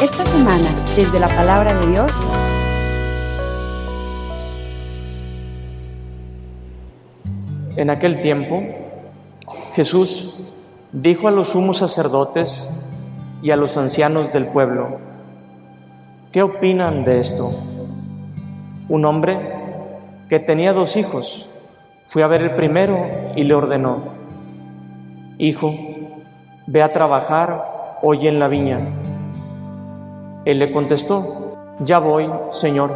Esta semana, desde la palabra de Dios, En aquel tiempo, Jesús dijo a los sumos sacerdotes y a los ancianos del pueblo, ¿qué opinan de esto? Un hombre que tenía dos hijos fue a ver el primero y le ordenó, Hijo, ve a trabajar hoy en la viña. Él le contestó, Ya voy, Señor,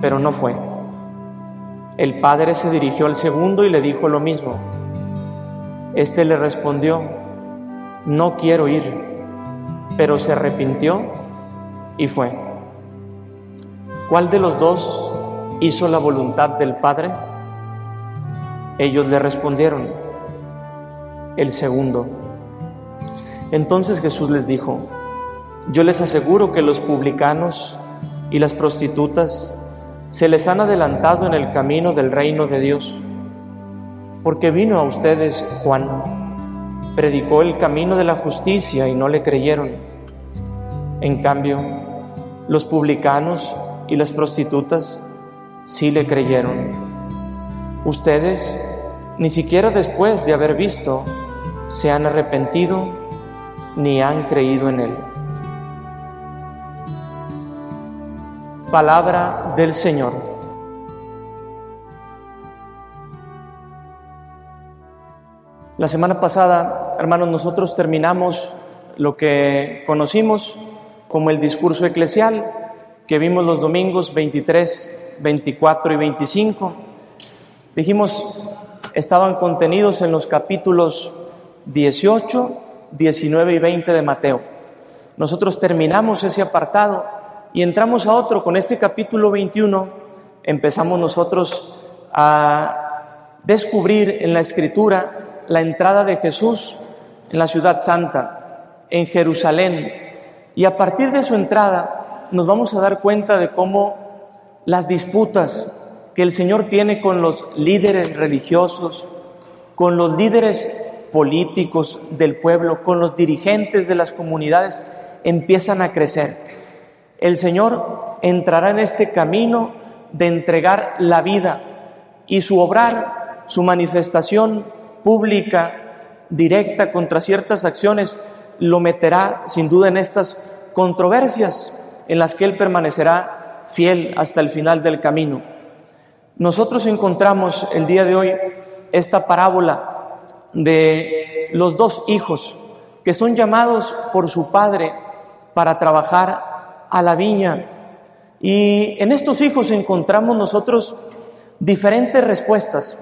pero no fue. El padre se dirigió al segundo y le dijo lo mismo. Este le respondió, no quiero ir, pero se arrepintió y fue. ¿Cuál de los dos hizo la voluntad del Padre? Ellos le respondieron, el segundo. Entonces Jesús les dijo, yo les aseguro que los publicanos y las prostitutas se les han adelantado en el camino del reino de Dios, porque vino a ustedes Juan, predicó el camino de la justicia y no le creyeron. En cambio, los publicanos y las prostitutas sí le creyeron. Ustedes, ni siquiera después de haber visto, se han arrepentido ni han creído en él. Palabra del Señor. La semana pasada, hermanos, nosotros terminamos lo que conocimos como el discurso eclesial que vimos los domingos 23, 24 y 25. Dijimos, estaban contenidos en los capítulos 18, 19 y 20 de Mateo. Nosotros terminamos ese apartado y entramos a otro. Con este capítulo 21 empezamos nosotros a descubrir en la escritura la entrada de Jesús en la ciudad santa, en Jerusalén. Y a partir de su entrada nos vamos a dar cuenta de cómo las disputas que el Señor tiene con los líderes religiosos, con los líderes políticos del pueblo, con los dirigentes de las comunidades, empiezan a crecer. El Señor entrará en este camino de entregar la vida y su obrar, su manifestación pública, directa contra ciertas acciones, lo meterá sin duda en estas controversias en las que Él permanecerá fiel hasta el final del camino. Nosotros encontramos el día de hoy esta parábola de los dos hijos que son llamados por su padre para trabajar a la viña. Y en estos hijos encontramos nosotros diferentes respuestas.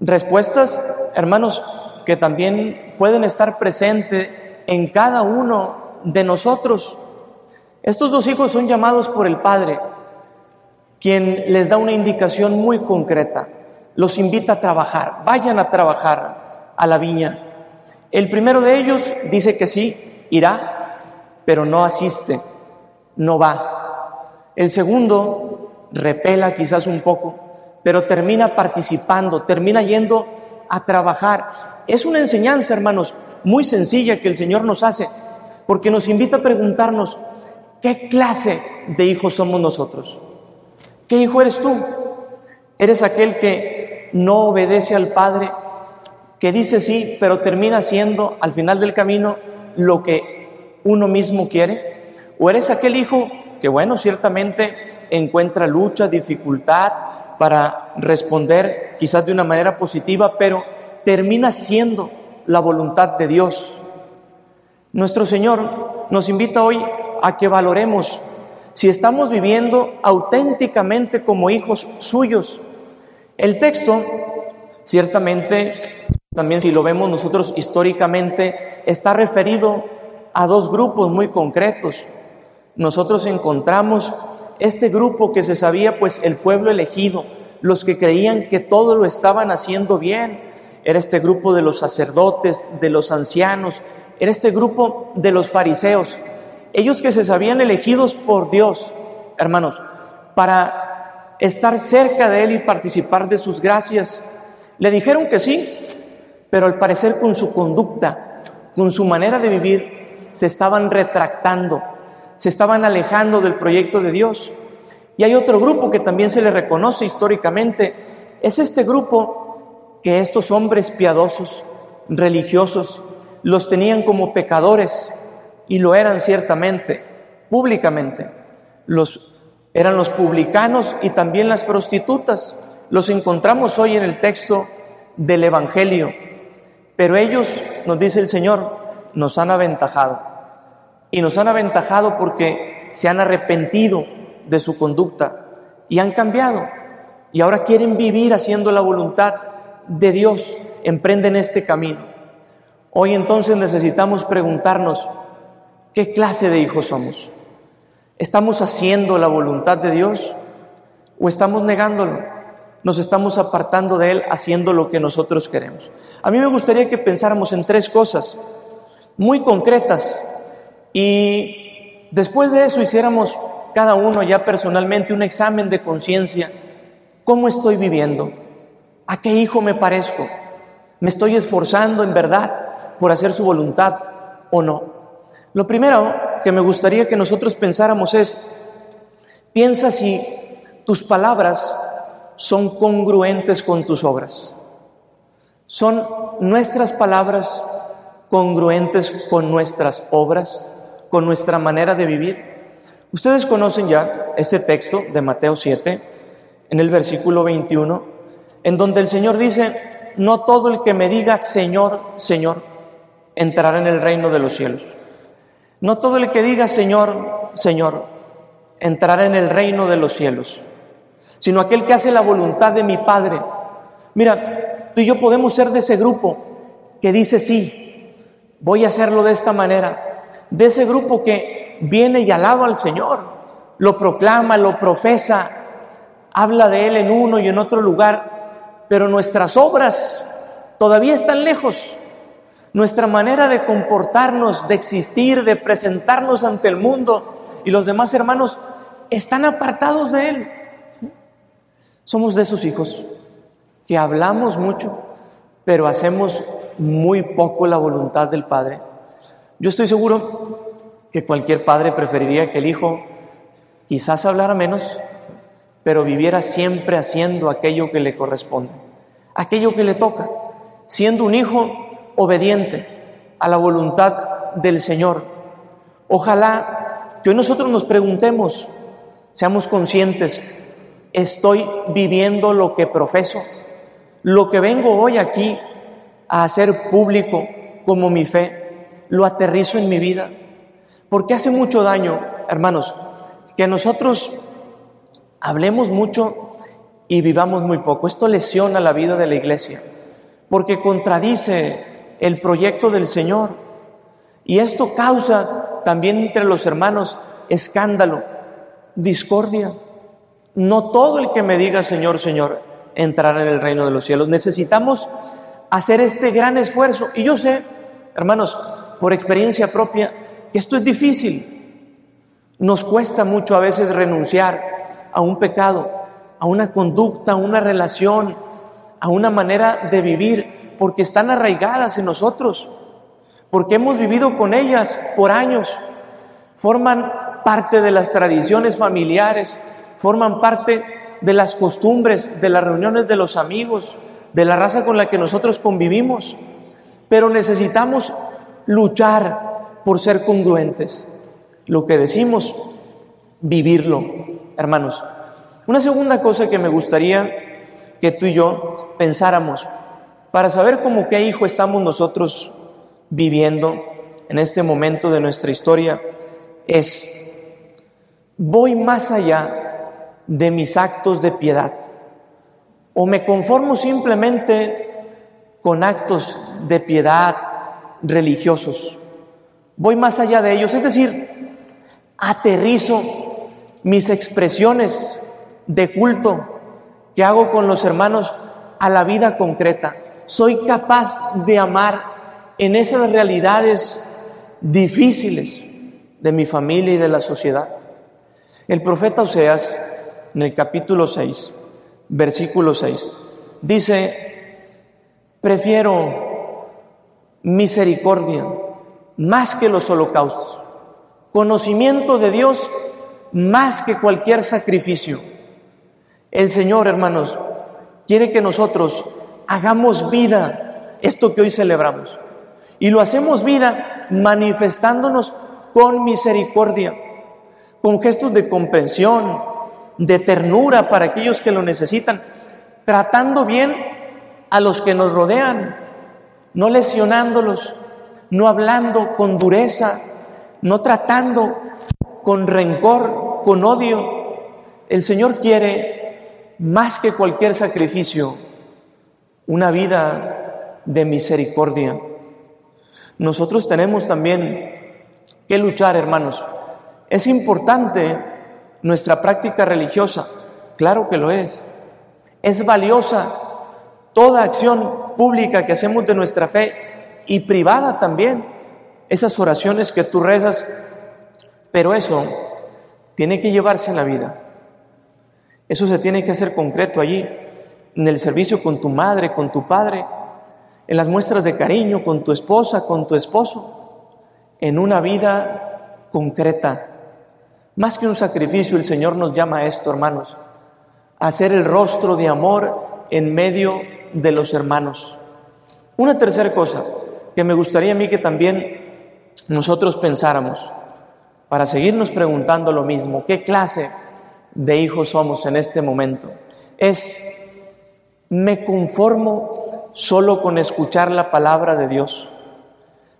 Respuestas, hermanos, que también pueden estar presentes en cada uno de nosotros. Estos dos hijos son llamados por el Padre, quien les da una indicación muy concreta. Los invita a trabajar, vayan a trabajar a la viña. El primero de ellos dice que sí, irá, pero no asiste, no va. El segundo repela quizás un poco, pero termina participando, termina yendo a trabajar. Es una enseñanza, hermanos, muy sencilla que el Señor nos hace, porque nos invita a preguntarnos, ¿qué clase de hijos somos nosotros? ¿Qué hijo eres tú? ¿Eres aquel que no obedece al Padre, que dice sí, pero termina haciendo al final del camino lo que uno mismo quiere? ¿O eres aquel hijo que, bueno, ciertamente encuentra lucha, dificultad, para responder quizás de una manera positiva, pero termina siendo la voluntad de Dios. Nuestro Señor nos invita hoy a que valoremos si estamos viviendo auténticamente como hijos suyos. El texto, ciertamente, también si lo vemos nosotros históricamente, está referido a dos grupos muy concretos. Nosotros encontramos este grupo que se sabía pues el pueblo elegido, los que creían que todo lo estaban haciendo bien, era este grupo de los sacerdotes, de los ancianos, era este grupo de los fariseos, ellos que se sabían elegidos por Dios, hermanos, para estar cerca de Él y participar de sus gracias. Le dijeron que sí, pero al parecer con su conducta, con su manera de vivir, se estaban retractando, se estaban alejando del proyecto de Dios. Y hay otro grupo que también se le reconoce históricamente, es este grupo que estos hombres piadosos, religiosos, los tenían como pecadores, y lo eran ciertamente, públicamente. Los, eran los publicanos y también las prostitutas. Los encontramos hoy en el texto del Evangelio. Pero ellos, nos dice el Señor, nos han aventajado. Y nos han aventajado porque se han arrepentido de su conducta y han cambiado. Y ahora quieren vivir haciendo la voluntad de Dios, emprenden este camino. Hoy entonces necesitamos preguntarnos, ¿qué clase de hijos somos? ¿Estamos haciendo la voluntad de Dios o estamos negándolo? Nos estamos apartando de Él haciendo lo que nosotros queremos. A mí me gustaría que pensáramos en tres cosas muy concretas y después de eso hiciéramos cada uno ya personalmente un examen de conciencia. ¿Cómo estoy viviendo? ¿A qué hijo me parezco? ¿Me estoy esforzando en verdad por hacer su voluntad o no? Lo primero que me gustaría que nosotros pensáramos es, piensa si tus palabras son congruentes con tus obras. ¿Son nuestras palabras congruentes con nuestras obras, con nuestra manera de vivir? Ustedes conocen ya este texto de Mateo 7, en el versículo 21, en donde el Señor dice, no todo el que me diga Señor, Señor, entrará en el reino de los cielos. No todo el que diga Señor, Señor, entrará en el reino de los cielos, sino aquel que hace la voluntad de mi Padre. Mira, tú y yo podemos ser de ese grupo que dice sí, voy a hacerlo de esta manera, de ese grupo que viene y alaba al Señor, lo proclama, lo profesa, habla de Él en uno y en otro lugar, pero nuestras obras todavía están lejos. Nuestra manera de comportarnos, de existir, de presentarnos ante el mundo y los demás hermanos están apartados de Él. Somos de esos hijos que hablamos mucho, pero hacemos muy poco la voluntad del Padre. Yo estoy seguro que cualquier padre preferiría que el hijo quizás hablara menos, pero viviera siempre haciendo aquello que le corresponde, aquello que le toca, siendo un hijo obediente a la voluntad del Señor. Ojalá que hoy nosotros nos preguntemos, seamos conscientes, ¿estoy viviendo lo que profeso? Lo que vengo hoy aquí a hacer público como mi fe, lo aterrizo en mi vida. Porque hace mucho daño, hermanos, que nosotros hablemos mucho y vivamos muy poco. Esto lesiona la vida de la iglesia porque contradice el proyecto del Señor. Y esto causa también entre los hermanos escándalo, discordia. No todo el que me diga Señor, Señor, entrará en el reino de los cielos. Necesitamos hacer este gran esfuerzo. Y yo sé, hermanos, por experiencia propia, que esto es difícil. Nos cuesta mucho a veces renunciar a un pecado, a una conducta, a una relación, a una manera de vivir, porque están arraigadas en nosotros, porque hemos vivido con ellas por años, forman parte de las tradiciones familiares, forman parte de las costumbres, de las reuniones de los amigos, de la raza con la que nosotros convivimos, pero necesitamos luchar por ser congruentes. Lo que decimos, vivirlo hermanos. Una segunda cosa que me gustaría que tú y yo pensáramos para saber cómo qué hijo estamos nosotros viviendo en este momento de nuestra historia es, voy más allá de mis actos de piedad o me conformo simplemente con actos de piedad religiosos. Voy más allá de ellos, es decir, aterrizo mis expresiones de culto que hago con los hermanos a la vida concreta. Soy capaz de amar en esas realidades difíciles de mi familia y de la sociedad. El profeta Oseas, en el capítulo 6, versículo 6, dice, prefiero misericordia, más que los holocaustos. Conocimiento de Dios más que cualquier sacrificio. El Señor, hermanos, quiere que nosotros hagamos vida esto que hoy celebramos. Y lo hacemos vida manifestándonos con misericordia, con gestos de comprensión, de ternura para aquellos que lo necesitan, tratando bien a los que nos rodean, no lesionándolos, no hablando con dureza, no tratando con rencor, con odio. El Señor quiere, más que cualquier sacrificio, una vida de misericordia. Nosotros tenemos también que luchar, hermanos. Es importante nuestra práctica religiosa, claro que lo es. Es valiosa toda acción pública que hacemos de nuestra fe y privada también. Esas oraciones que tú rezas pero eso tiene que llevarse en la vida. Eso se tiene que hacer concreto allí, en el servicio con tu madre, con tu padre, en las muestras de cariño, con tu esposa, con tu esposo, en una vida concreta. Más que un sacrificio, el Señor nos llama a esto, hermanos, a hacer el rostro de amor en medio de los hermanos. Una tercera cosa que me gustaría a mí que también nosotros pensáramos para seguirnos preguntando lo mismo, ¿qué clase de hijos somos en este momento? Es, ¿me conformo solo con escuchar la palabra de Dios?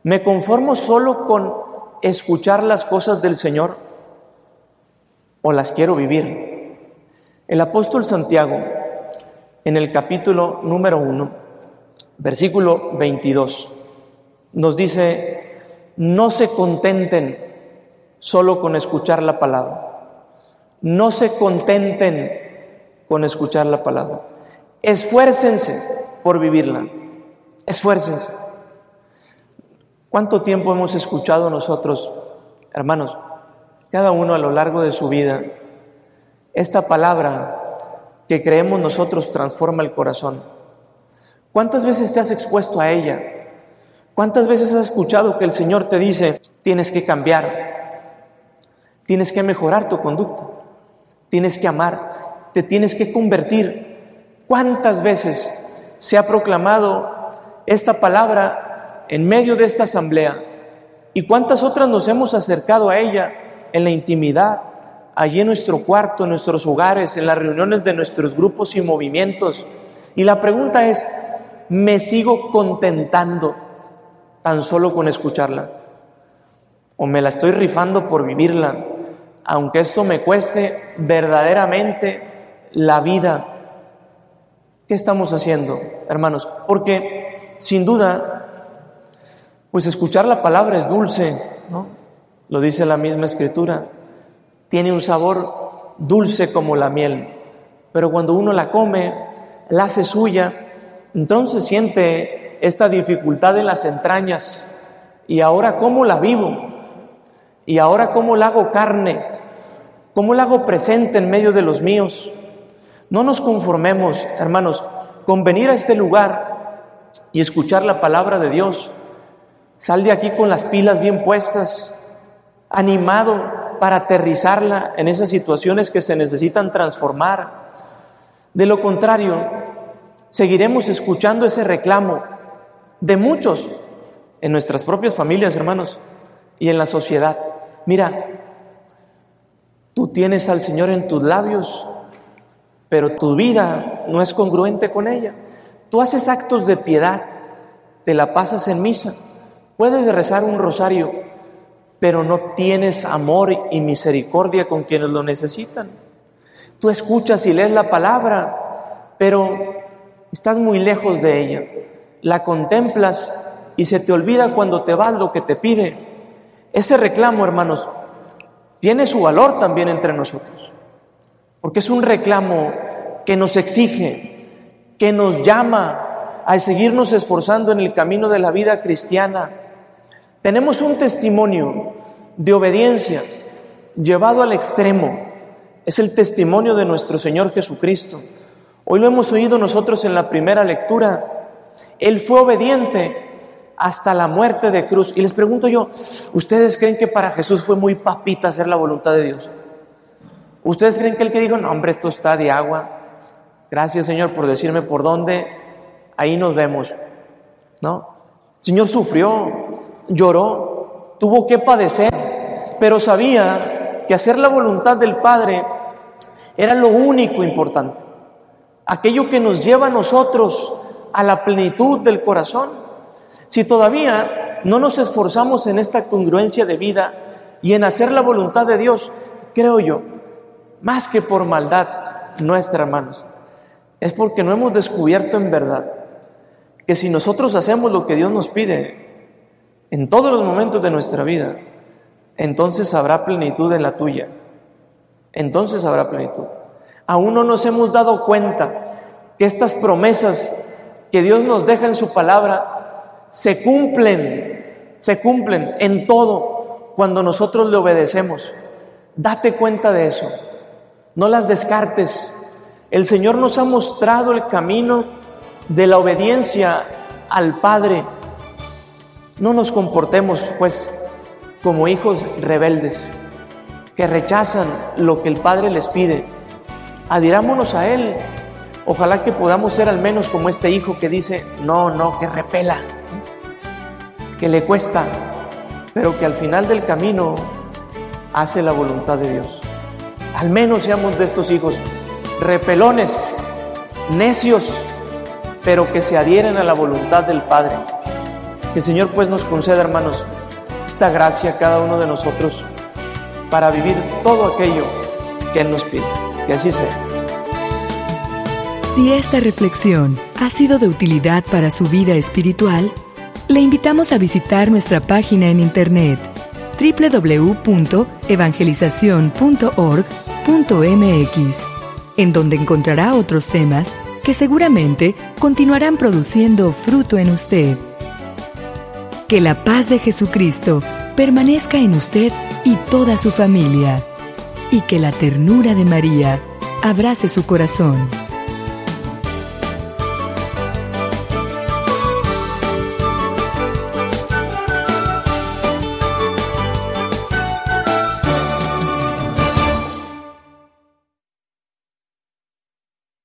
¿Me conformo solo con escuchar las cosas del Señor? ¿O las quiero vivir? El apóstol Santiago, en el capítulo número 1, versículo 22, nos dice, no se contenten solo con escuchar la palabra. No se contenten con escuchar la palabra. Esfuércense por vivirla. Esfuércense. ¿Cuánto tiempo hemos escuchado nosotros, hermanos, cada uno a lo largo de su vida, esta palabra que creemos nosotros transforma el corazón? ¿Cuántas veces te has expuesto a ella? ¿Cuántas veces has escuchado que el Señor te dice, tienes que cambiar, Tienes que mejorar tu conducta. Tienes que amar. Te tienes que convertir. ¿Cuántas veces se ha proclamado esta palabra en medio de esta asamblea? ¿Y cuántas otras nos hemos acercado a ella en la intimidad, allí en nuestro cuarto, en nuestros hogares, en las reuniones de nuestros grupos y movimientos? Y la pregunta es, ¿me sigo contentando tan solo con escucharla? ¿O me la estoy rifando por vivirla? aunque esto me cueste verdaderamente la vida. ¿Qué estamos haciendo, hermanos? Porque sin duda, pues escuchar la palabra es dulce. Lo dice la misma escritura. Tiene un sabor dulce como la miel, pero cuando uno la come, la hace suya, entonces siente esta dificultad en las entrañas. ¿Y ahora cómo la vivo? ¿Y ahora cómo la hago carne? ¿Cómo la hago presente en medio de los míos? No nos conformemos, hermanos, con venir a este lugar y escuchar la palabra de Dios. Sal de aquí con las pilas bien puestas, animado para aterrizarla en esas situaciones que se necesitan transformar. De lo contrario, seguiremos escuchando ese reclamo de muchos en nuestras propias familias, hermanos, y en la sociedad. Mira, tú tienes al Señor en tus labios, pero tu vida no es congruente con ella. Tú haces actos de piedad, te la pasas en misa, puedes rezar un rosario, pero no tienes amor y misericordia con quienes lo necesitan. Tú escuchas y lees la palabra, pero estás muy lejos de ella. La contemplas y se te olvida cuando te vas lo que te pide. Ese reclamo, hermanos, tiene su valor también entre nosotros, porque es un reclamo que nos exige, que nos llama a seguirnos esforzando en el camino de la vida cristiana. Tenemos un testimonio de obediencia llevado al extremo. Es el testimonio de nuestro Señor Jesucristo. Hoy lo hemos oído nosotros en la primera lectura. Él fue obediente hasta la muerte de cruz. Y les pregunto yo, ¿ustedes creen que para Jesús fue muy papita hacer la voluntad de Dios? ¿Ustedes creen que el que dijo, no, hombre, esto está de agua? Gracias, Señor, por decirme por dónde, ahí nos vemos. ¿No? El Señor sufrió, lloró, tuvo que padecer, pero sabía que hacer la voluntad del Padre era lo único importante. Aquello que nos lleva a nosotros a la plenitud del corazón. Si todavía no nos esforzamos en esta congruencia de vida y en hacer la voluntad de Dios, creo yo, más que por maldad nuestra, hermanos, es porque no hemos descubierto en verdad que si nosotros hacemos lo que Dios nos pide en todos los momentos de nuestra vida, entonces habrá plenitud en la tuya. Entonces habrá plenitud. Aún no nos hemos dado cuenta que estas promesas que Dios nos deja en su palabra se cumplen, se cumplen en todo cuando nosotros le obedecemos. Date cuenta de eso. No las descartes. El Señor nos ha mostrado el camino de la obediencia al Padre. No nos comportemos, pues, como hijos rebeldes que rechazan lo que el Padre les pide. Adhirámonos a Él. Ojalá que podamos ser al menos como este hijo que dice, no, no, que repela, que le cuesta, pero que al final del camino hace la voluntad de Dios. Al menos seamos de estos hijos repelones, necios, pero que se adhieren a la voluntad del Padre. Que el Señor pues nos conceda, hermanos, esta gracia a cada uno de nosotros para vivir todo aquello que Él nos pide. Que así sea. Si esta reflexión ha sido de utilidad para su vida espiritual, le invitamos a visitar nuestra página en internet www.evangelizacion.org.mx, en donde encontrará otros temas que seguramente continuarán produciendo fruto en usted. Que la paz de Jesucristo permanezca en usted y toda su familia, y que la ternura de María abrace su corazón.